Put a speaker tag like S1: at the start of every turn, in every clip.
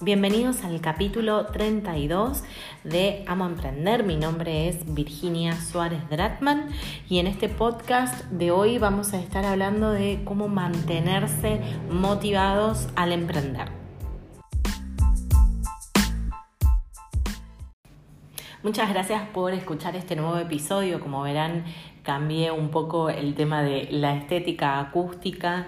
S1: Bienvenidos al capítulo 32 de Amo Emprender. Mi nombre es Virginia Suárez Dratman y en este podcast de hoy vamos a estar hablando de cómo mantenerse motivados al emprender. Muchas gracias por escuchar este nuevo episodio. Como verán, cambié un poco el tema de la estética acústica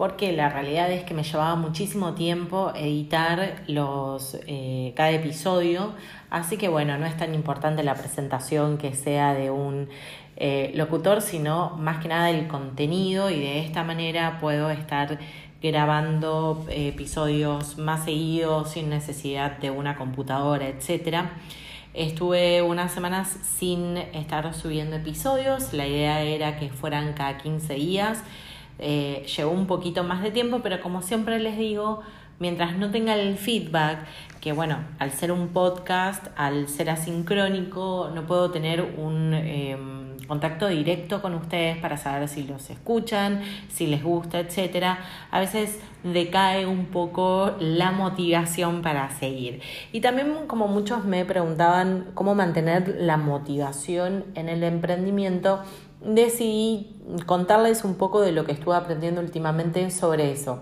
S1: porque la realidad es que me llevaba muchísimo tiempo editar los, eh, cada episodio, así que bueno, no es tan importante la presentación que sea de un eh, locutor, sino más que nada el contenido y de esta manera puedo estar grabando eh, episodios más seguidos sin necesidad de una computadora, etcétera. Estuve unas semanas sin estar subiendo episodios, la idea era que fueran cada 15 días. Eh, un poquito más de tiempo, pero como siempre les digo, mientras no tenga el feedback, que bueno, al ser un podcast, al ser asincrónico, no puedo tener un em, contacto directo con ustedes para saber si los escuchan, si les gusta, etc. A veces decae un poco la motivación para seguir. Y también como muchos me preguntaban cómo mantener la motivación en el emprendimiento, decidí contarles un poco de lo que estuve aprendiendo últimamente sobre eso.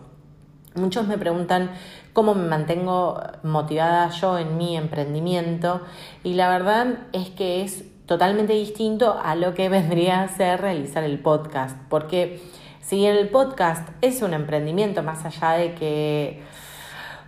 S1: Muchos me preguntan cómo me mantengo motivada yo en mi emprendimiento y la verdad es que es totalmente distinto a lo que vendría a ser realizar el podcast, porque si el podcast es un emprendimiento más allá de que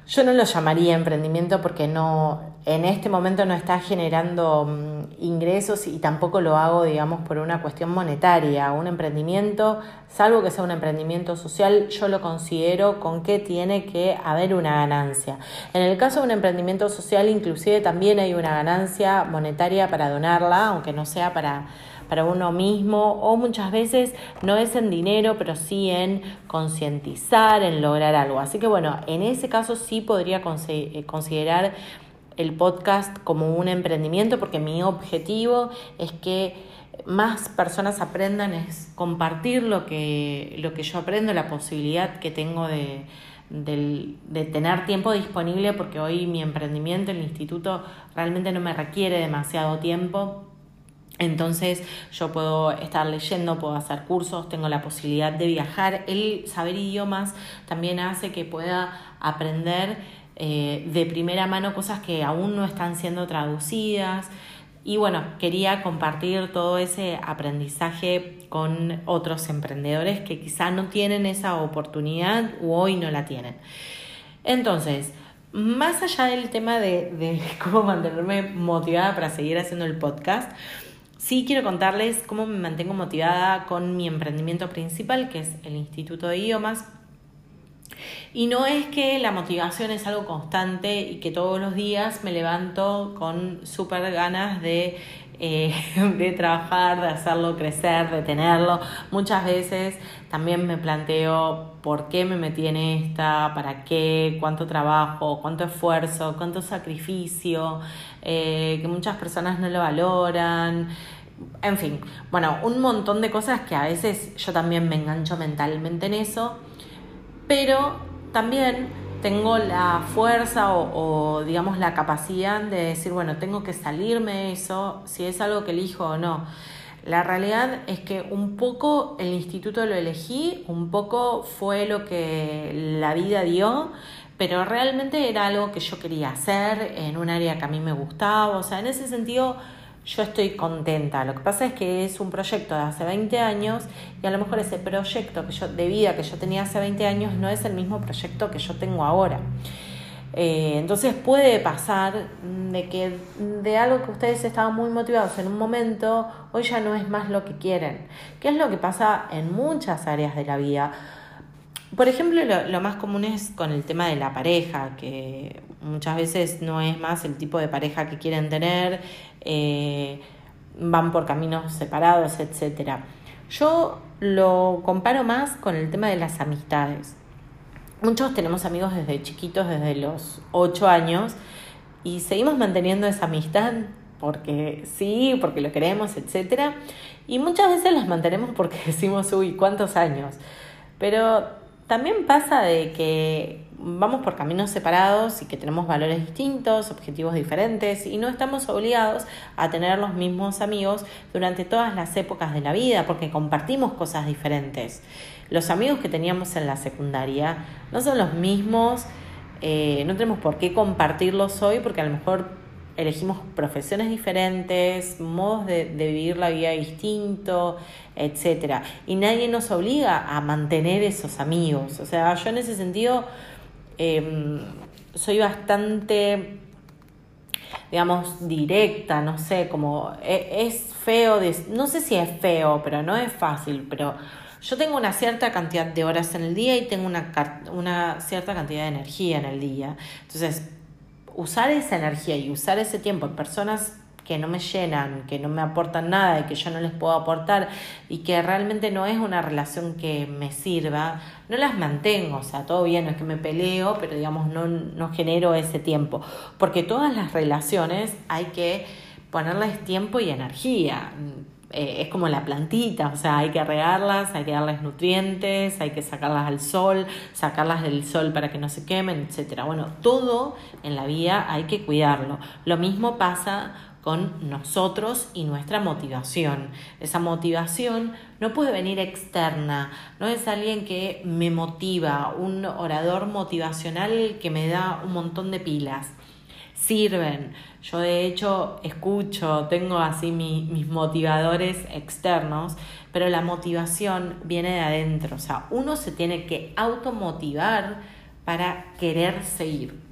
S1: yo no lo llamaría emprendimiento porque no, en este momento no está generando mm, ingresos y tampoco lo hago, digamos, por una cuestión monetaria. Un emprendimiento, salvo que sea un emprendimiento social, yo lo considero con que tiene que haber una ganancia. En el caso de un emprendimiento social, inclusive también hay una ganancia monetaria para donarla, aunque no sea para para uno mismo o muchas veces no es en dinero, pero sí en concientizar, en lograr algo. Así que bueno, en ese caso sí podría eh, considerar el podcast como un emprendimiento porque mi objetivo es que más personas aprendan, es compartir lo que, lo que yo aprendo, la posibilidad que tengo de, de, tener tiempo disponible porque hoy mi emprendimiento, el instituto, realmente no me requiere demasiado tiempo entonces yo puedo estar leyendo, puedo hacer cursos, tengo la posibilidad de viajar. El saber idiomas también hace que pueda aprender eh, de primera mano cosas que aún no están siendo traducidas. Y bueno, quería compartir todo ese aprendizaje con otros emprendedores que quizá no tienen esa oportunidad o hoy no la tienen. Entonces, más allá del tema de, de cómo mantenerme motivada para seguir haciendo el podcast, Sí quiero contarles cómo me mantengo motivada con mi emprendimiento principal, que es el Instituto de Idiomas. Y no es que la motivación es algo constante y que todos los días me levanto con súper ganas de, eh, de trabajar, de hacerlo crecer, de tenerlo. Muchas veces también me planteo por qué me metí en esta, para qué, cuánto trabajo, cuánto esfuerzo, cuánto sacrificio, eh, que muchas personas no lo valoran. En fin, bueno, un montón de cosas que a veces yo también me engancho mentalmente en eso, pero también tengo la fuerza o, digamos la capacidad de decir, bueno, tengo que salirme de eso, si es algo que elijo o no. La realidad es que un poco el instituto lo elegí, un poco fue lo que la vida dio, pero realmente era algo que yo quería hacer en un área que a mí me gustaba, o sea, en ese sentido yo estoy contenta. Lo que pasa es que es un proyecto de hace 20 años y a lo mejor ese proyecto que yo, de vida que yo tenía hace 20 años no es el mismo proyecto que yo tengo ahora. Eh, entonces puede pasar de que de algo que ustedes estaban muy motivados en un momento, hoy ya no es más lo que quieren. ¿Qué es lo que pasa en muchas áreas de la vida? Por ejemplo, lo, más común es con el tema de la pareja, que muchas veces no es más el tipo de pareja que quieren tener, eh, van por caminos separados, etc. Yo lo comparo más con el tema de las amistades. Muchos tenemos amigos desde chiquitos, desde los 8 años, y seguimos manteniendo esa amistad porque sí, porque lo queremos, etc. Y muchas veces las mantenemos porque decimos, uy, ¿cuántos años? Pero también pasa de que vamos por caminos separados y que tenemos valores distintos, objetivos diferentes y no estamos obligados a tener los mismos amigos durante todas las épocas de la vida porque compartimos cosas diferentes. Los amigos que teníamos en la secundaria no son los mismos, eh, no tenemos por qué compartirlos hoy porque a lo mejor elegimos profesiones diferentes, modos de, vivir la vida distinto, etc. Y nadie nos obliga a mantener esos amigos. O sea, yo en ese sentido Em, soy bastante, digamos, directa, no sé, como e, es feo, no sé si es feo, pero no es fácil, pero yo tengo una cierta cantidad de horas en el día y tengo una, una cierta cantidad de energía en el día. Entonces, usar esa energía y usar ese tiempo en personas que no me llenan, que no me aportan nada y que yo no les puedo aportar y que realmente no es una relación que me sirva, no las mantengo, o sea, todo bien, es que me peleo, pero digamos, no, no genero ese tiempo, porque todas las relaciones hay que ponerles tiempo y energía. Eh, es como la plantita, o sea, hay que regarlas, hay que darles nutrientes, hay que sacarlas al sol, sacarlas del sol para que no se quemen, etcétera. Bueno, todo en la vida hay que cuidarlo. Lo mismo pasa con nosotros y nuestra motivación. Esa motivación no puede venir externa, no es alguien que me motiva, un orador motivacional que me da un montón de pilas. Sirven. Yo de hecho escucho, tengo así mis motivadores externos, pero la motivación viene de adentro. O sea, uno se tiene que automotivar para querer seguir.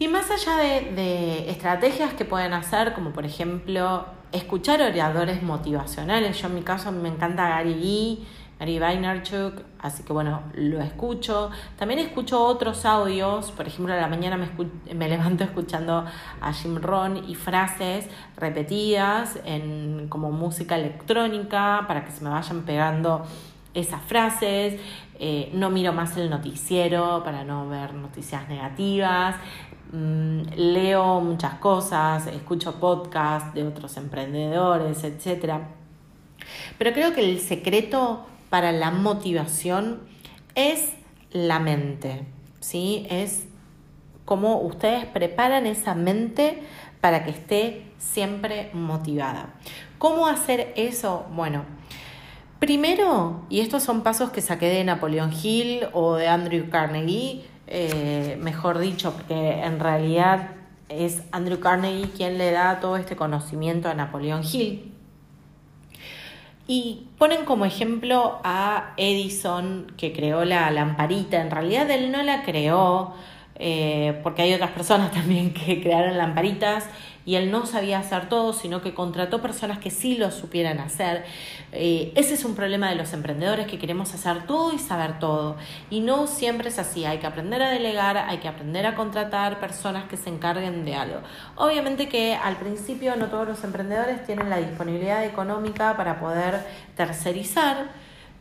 S1: Y más allá de, estrategias que pueden hacer, como por ejemplo escuchar oradores motivacionales, yo en mi caso me encanta Gary Vee, Gary Vaynerchuk, así que bueno, lo escucho. También escucho otros audios, por ejemplo, a la mañana me, me levanto escuchando a Jim Ron y frases repetidas en como música electrónica para que se me vayan pegando esas frases. Eh, no miro más el noticiero para no ver noticias negativas. Mm, leo muchas cosas, escucho podcasts de otros emprendedores, etc. Pero creo que el secreto para la motivación es la mente, ¿sí? Es cómo ustedes preparan esa mente para que esté siempre motivada. ¿Cómo hacer eso? Bueno, primero, y estos son pasos que saqué de Napoleón Hill o de Andrew Carnegie, eh, mejor dicho, porque en realidad es Andrew Carnegie quien le da todo este conocimiento a Napoleón Hill. Y ponen como ejemplo a Edison, que creó la lamparita. En realidad él no la creó, eh, porque hay otras personas también que crearon lamparitas y él no sabía hacer todo, sino que contrató personas que sí lo supieran hacer. Eh, ese es un problema de los emprendedores que queremos hacer todo y saber todo. Y no siempre es así, hay que aprender a delegar, hay que aprender a contratar personas que se encarguen de algo. Obviamente que al principio no todos los emprendedores tienen la disponibilidad económica para poder tercerizar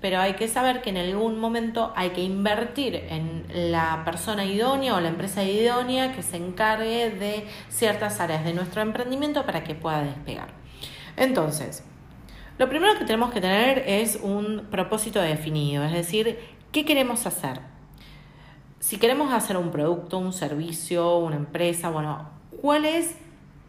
S1: pero hay que saber que en algún momento hay que invertir en la persona idónea o la empresa idónea que se encargue de ciertas áreas de nuestro emprendimiento para que pueda despegar. Entonces, lo primero que tenemos que tener es un propósito definido, es decir, ¿qué queremos hacer? Si queremos hacer un producto, un servicio, una empresa, bueno, ¿cuál es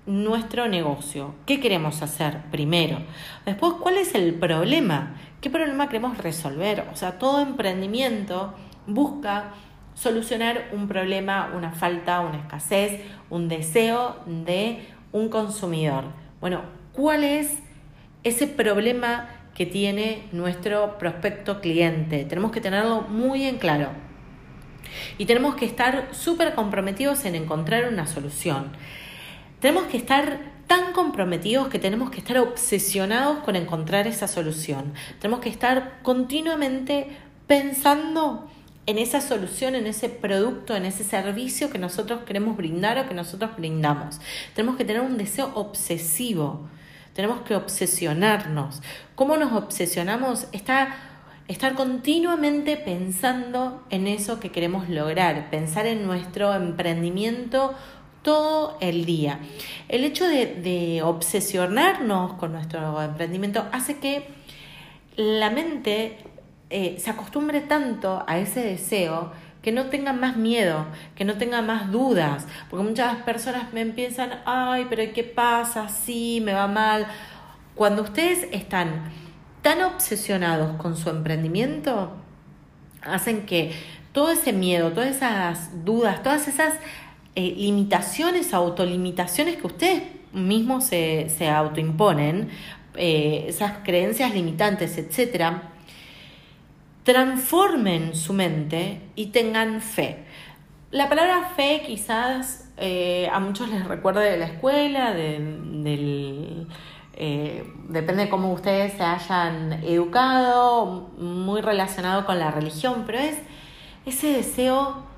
S1: nuestro negocio? ¿Qué queremos hacer primero? Después, ¿cuál es el problema ¿Qué problema queremos resolver? O sea, todo emprendimiento busca solucionar un problema, una falta, una escasez, un deseo de un consumidor. Bueno, ¿cuál es ese problema que tiene nuestro prospecto cliente? Tenemos que tenerlo muy en claro. Y tenemos que estar súper comprometidos en encontrar una solución. Tenemos que estar tan comprometidos que tenemos que estar obsesionados con encontrar esa solución. Tenemos que estar continuamente pensando en esa solución, en ese producto, en ese servicio que nosotros queremos brindar o que nosotros brindamos. Tenemos que tener un deseo obsesivo. Tenemos que obsesionarnos. ¿Cómo nos obsesionamos? Está estar continuamente pensando en eso que queremos lograr, pensar en nuestro emprendimiento todo el día. El hecho de, obsesionarnos con nuestro emprendimiento hace que la mente eh, se acostumbre tanto a ese deseo que no tengan más miedo, que no tengan más dudas, porque muchas personas me empiezan, ay, pero ¿qué pasa? Sí, me va mal. Cuando ustedes están tan obsesionados con su emprendimiento, hacen que todo ese miedo, todas esas dudas, todas esas eh, limitaciones, autolimitaciones que ustedes mismos se, se autoimponen, eh, esas creencias limitantes, etcétera, transformen su mente y tengan fe. La palabra fe quizás eh, a muchos les recuerda de la escuela, del, depende de cómo ustedes se hayan educado, muy relacionado con la religión, pero es ese deseo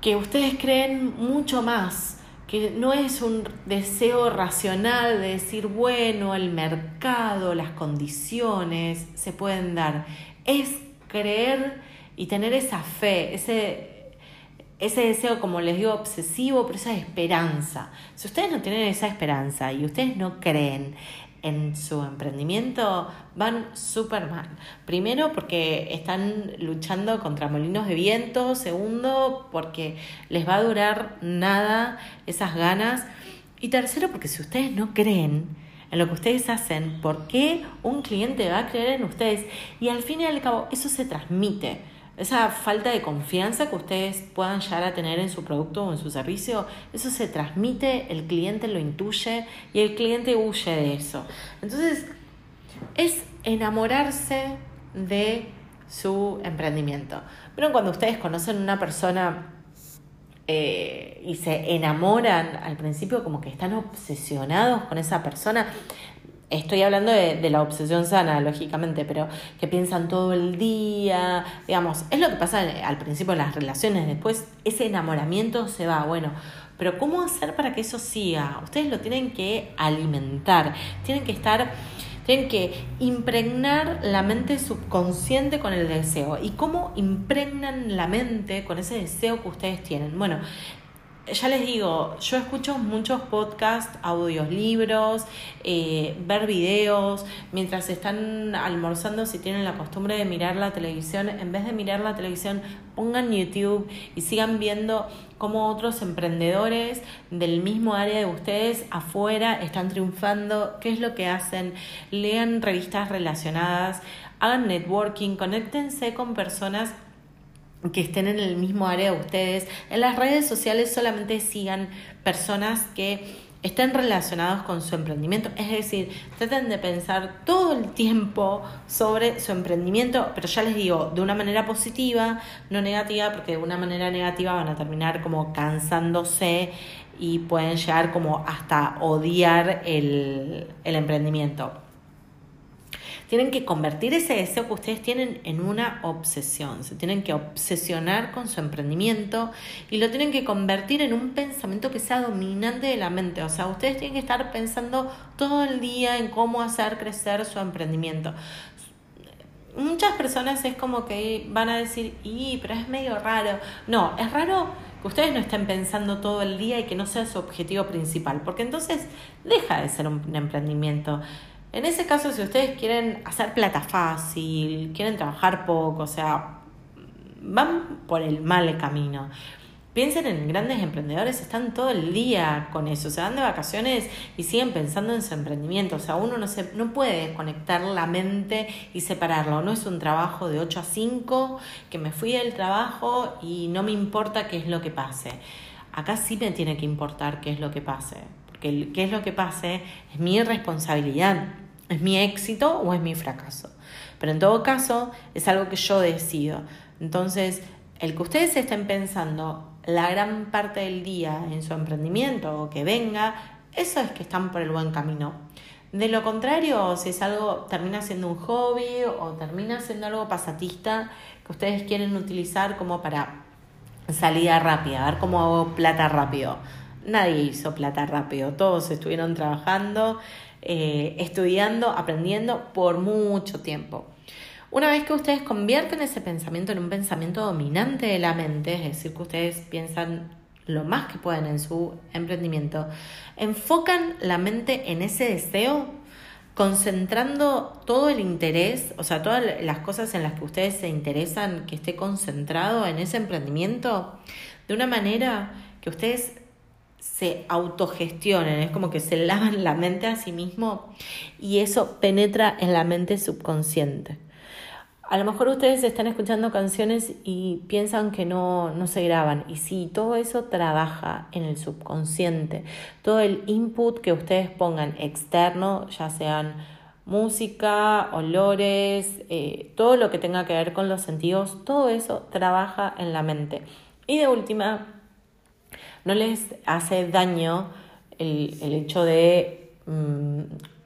S1: que ustedes creen mucho más, que no es un deseo racional de decir, bueno, el mercado, las condiciones se pueden dar es creer y tener esa fe, ese, ese deseo, como les digo, obsesivo, pero esa esperanza. Si ustedes no tienen esa esperanza y ustedes no creen en su emprendimiento, van súper mal. Primero porque están luchando contra molinos de viento, segundo porque les va a durar nada esas ganas y tercero porque si ustedes no creen, en lo que ustedes hacen, por qué un cliente va a creer en ustedes y al fin y al cabo eso se transmite. Esa falta de confianza que ustedes puedan llegar a tener en su producto o en su servicio, eso se transmite, el cliente lo intuye y el cliente huye de eso. Entonces, es enamorarse de su emprendimiento. Pero cuando ustedes conocen una persona eh, y se enamoran al principio como que están obsesionados con esa persona. Estoy hablando de, la obsesión sana, lógicamente, pero que piensan todo el día, digamos, es lo que pasa al principio en las relaciones, después ese enamoramiento se va, bueno, pero ¿cómo hacer para que eso siga? Ustedes lo tienen que alimentar, tienen que estar tienen que impregnar la mente subconsciente con el deseo. ¿Y cómo impregnan la mente con ese deseo que ustedes tienen? Bueno, ya les digo, yo escucho muchos podcasts, audios, libros, eh, ver videos, mientras están almorzando, si tienen la costumbre de mirar la televisión, en vez de mirar la televisión, pongan YouTube y sigan viendo cómo otros emprendedores del mismo área de ustedes afuera están triunfando, qué es lo que hacen, lean revistas relacionadas, hagan networking, conéctense con personas que estén en el mismo área de ustedes. En las redes sociales solamente sigan personas que estén relacionados con su emprendimiento. Es decir, traten de pensar todo el tiempo sobre su emprendimiento, pero ya les digo, de una manera positiva, no negativa, porque de una manera negativa van a terminar como cansándose y pueden llegar como hasta odiar el, el emprendimiento. Tienen que convertir ese deseo que ustedes tienen en una obsesión. Se tienen que obsesionar con su emprendimiento y lo tienen que convertir en un pensamiento que sea dominante de la mente. O sea, ustedes tienen que estar pensando todo el día en cómo hacer crecer su emprendimiento muchas personas es como que van a decir, y, pero es medio raro. No, es raro que ustedes no estén pensando todo el día y que no sea su objetivo principal, porque entonces deja de ser un emprendimiento. En ese caso, si ustedes quieren hacer plata fácil, quieren trabajar poco, o sea, van por el mal camino. Piensen en grandes emprendedores, están todo el día con eso, se van de vacaciones y siguen pensando en su emprendimiento. O sea, uno no, se, no puede desconectar la mente y separarlo. No es un trabajo de 8 a 5, que me fui del trabajo y no me importa qué es lo que pase. Acá sí me tiene que importar qué es lo que pase, porque qué es lo que pase es mi responsabilidad. ¿Es mi éxito o es mi fracaso? Pero en todo caso es algo que yo decido. Entonces, el que ustedes estén pensando la gran parte del día en su emprendimiento o que venga, eso es que están por el buen camino. De lo contrario, si es algo, termina siendo un hobby o termina siendo algo pasatista que ustedes quieren utilizar como para salida rápida, a ver cómo hago plata rápido. Nadie hizo plata rápido, todos estuvieron trabajando eh, estudiando, aprendiendo por mucho tiempo. Una vez que ustedes convierten ese pensamiento en un pensamiento dominante de la mente, es decir, que ustedes piensan lo más que pueden en su emprendimiento, enfocan la mente en ese deseo, concentrando todo el interés, o sea, todas las cosas en las que ustedes se interesan, que esté concentrado en ese emprendimiento, de una manera que ustedes se autogestionen, es como que se lavan la mente a sí mismo y eso penetra en la mente subconsciente. A lo mejor ustedes están escuchando canciones y piensan que no, no se graban. Y sí, todo eso trabaja en el subconsciente. Todo el input que ustedes pongan externo, ya sean música, olores, eh, todo lo que tenga que ver con los sentidos, todo eso trabaja en la mente. Y de última, no les hace daño el, hecho de mm,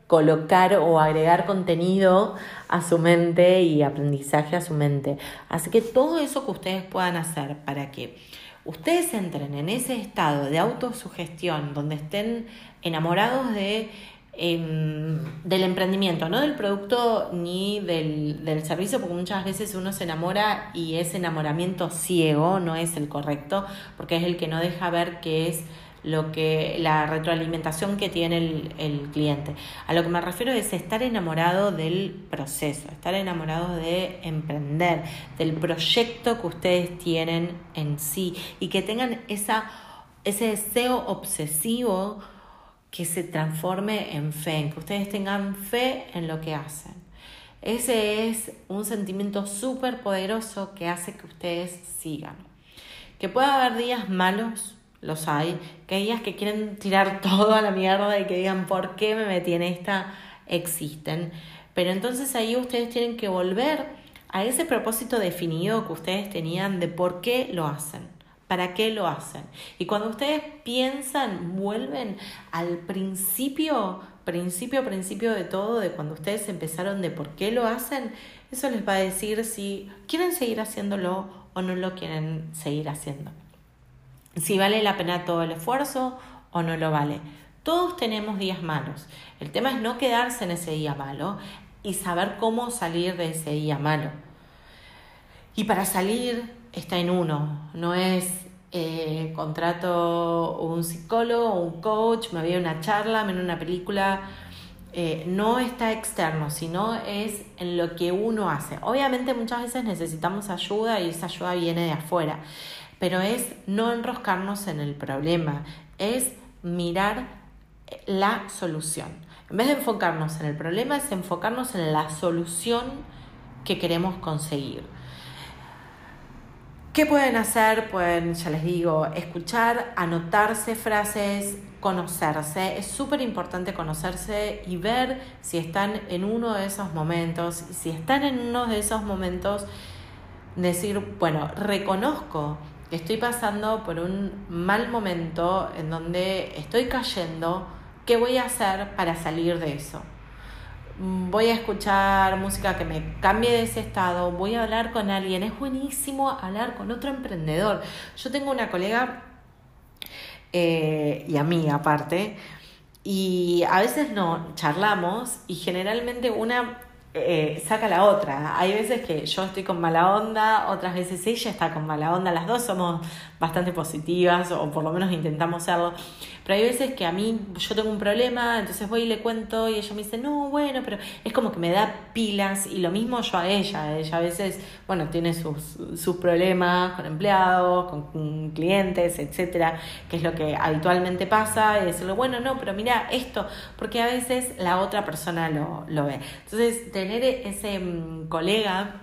S1: colocar o agregar contenido a su mente y aprendizaje a su mente. Así que todo eso que ustedes puedan hacer para que ustedes entren en ese estado de autosugestión donde estén enamorados de em, del emprendimiento, no del producto ni del, del, servicio, porque muchas veces uno se enamora y ese enamoramiento ciego no es el correcto, porque es el que no deja ver que es lo que la retroalimentación que tiene el, el, cliente. A lo que me refiero es estar enamorado del proceso, estar enamorado de emprender, del proyecto que ustedes tienen en sí y que tengan esa, ese deseo obsesivo que se transforme en fe, en que ustedes tengan fe en lo que hacen. Ese es un sentimiento súper poderoso que hace que ustedes sigan. Que pueda haber días malos, los hay, que hay días que quieren tirar todo a la mierda y que digan, ¿por qué me metí en esta? Existen. Pero entonces ahí ustedes tienen que volver a ese propósito definido que ustedes tenían de por qué lo hacen, para qué lo hacen. Y cuando ustedes piensan, vuelven al principio, principio, principio de todo, de cuando ustedes empezaron de por qué lo hacen, eso les va a decir si quieren seguir haciéndolo o no lo quieren seguir haciendo si vale la pena todo el esfuerzo o no lo vale. Todos tenemos días malos. El tema es no quedarse en ese día malo y saber cómo salir de ese día malo. Y para salir está en uno, no es eh, contrato un psicólogo, un coach, me a una charla, me una película. Eh, no está externo, sino es en lo que uno hace. Obviamente muchas veces necesitamos ayuda y esa ayuda viene de afuera pero es no enroscarnos en el problema, es mirar la solución. En vez de enfocarnos en el problema, es enfocarnos en la solución que queremos conseguir. ¿Qué pueden hacer? Pueden, ya les digo, escuchar, anotarse frases, conocerse. Es súper importante conocerse y ver si están en uno de esos momentos. Si están en uno de esos momentos, decir, bueno, reconozco estoy pasando por un mal momento en donde estoy cayendo, ¿qué voy a hacer para salir de eso? Voy a escuchar música que me cambie de ese estado, voy a hablar con alguien, es buenísimo hablar con otro emprendedor. Yo tengo una colega eh, y amiga aparte, y a veces no charlamos y generalmente una eh, saca la otra. Hay veces que yo estoy con mala onda, otras veces ella está con mala onda, las dos somos bastante positivas o por lo menos intentamos serlo. Pero hay veces que a mí yo tengo un problema, entonces voy y le cuento y ella me dice, no, bueno, pero es como que me da pilas y lo mismo yo a ella. Ella a veces, bueno, tiene sus, sus problemas con empleados, con, clientes, etcétera, que es lo que habitualmente pasa y decirle, bueno, no, pero mira esto, porque a veces la otra persona lo, lo ve. Entonces, tener ese mm, colega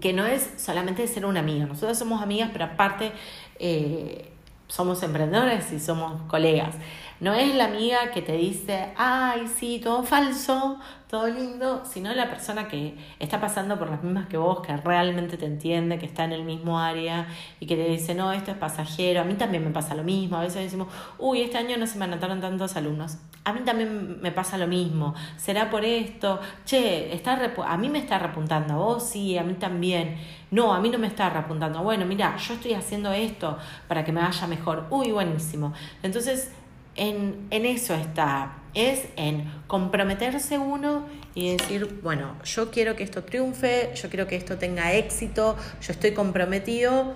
S1: que no es solamente ser una amiga, nosotros somos amigas, pero aparte eh, somos emprendedores y somos colegas. No es la amiga que te dice, ay, sí, todo falso, todo lindo, sino la persona que está pasando por las mismas que vos, que realmente te entiende, que está en el mismo área y que te dice, no, esto es pasajero. A mí también me pasa lo mismo. A veces decimos, uy, este año no se me anotaron tantos alumnos. A mí también me pasa lo mismo. ¿Será por esto? Che, está a mí me está repuntando. A vos sí, a mí también. No, a mí no me está repuntando. Bueno, mira, yo estoy haciendo esto para que me vaya mejor. Uy, buenísimo. Entonces, en, en eso está, es en comprometerse uno y decir, bueno, yo quiero que esto triunfe, yo quiero que esto tenga éxito, yo estoy comprometido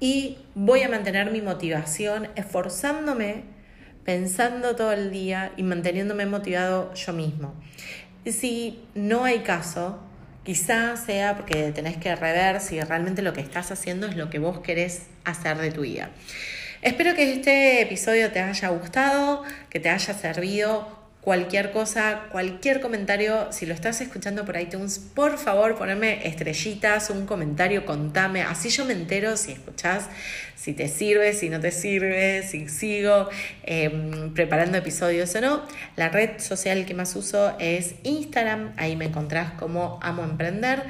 S1: y voy a mantener mi motivación esforzándome, pensando todo el día y manteniéndome motivado yo mismo. Si no hay caso, quizás sea porque tenés que rever si realmente lo que estás haciendo es lo que vos querés hacer de tu vida. Espero que este episodio te haya gustado, que te haya servido cualquier cosa, cualquier comentario, si lo estás escuchando por iTunes, por favor poneme estrellitas, un comentario, contame, así yo me entero si escuchás, si te sirve, si no te sirve, si sigo em, preparando episodios o no. La red social que más uso es Instagram, ahí me encontrás como Amo Emprender.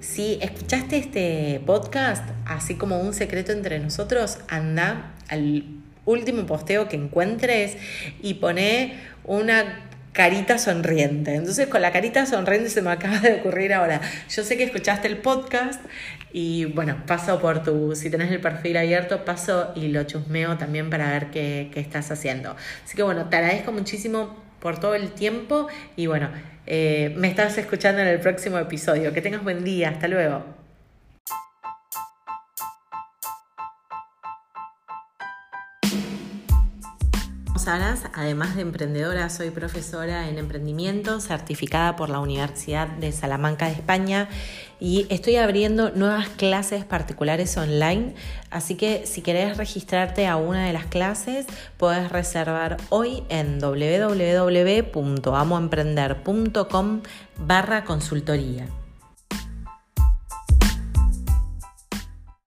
S1: Si escuchaste este podcast, así como un secreto entre nosotros, anda al último posteo que encuentres y pone una carita sonriente. Entonces con la carita sonriente se me acaba de ocurrir ahora. Yo sé que escuchaste el podcast y bueno, paso por tu, si tenés el perfil abierto, paso y lo chusmeo también para ver qué, qué estás haciendo. Así que bueno, te agradezco muchísimo por todo el tiempo y bueno, eh, me estás escuchando en el próximo episodio. Que tengas buen día, hasta luego. Además de emprendedora, soy profesora en emprendimiento, certificada por la Universidad de Salamanca de España y estoy abriendo nuevas clases particulares online, así que si querés registrarte a una de las clases, puedes reservar hoy en www.amoemprender.com barra consultoría.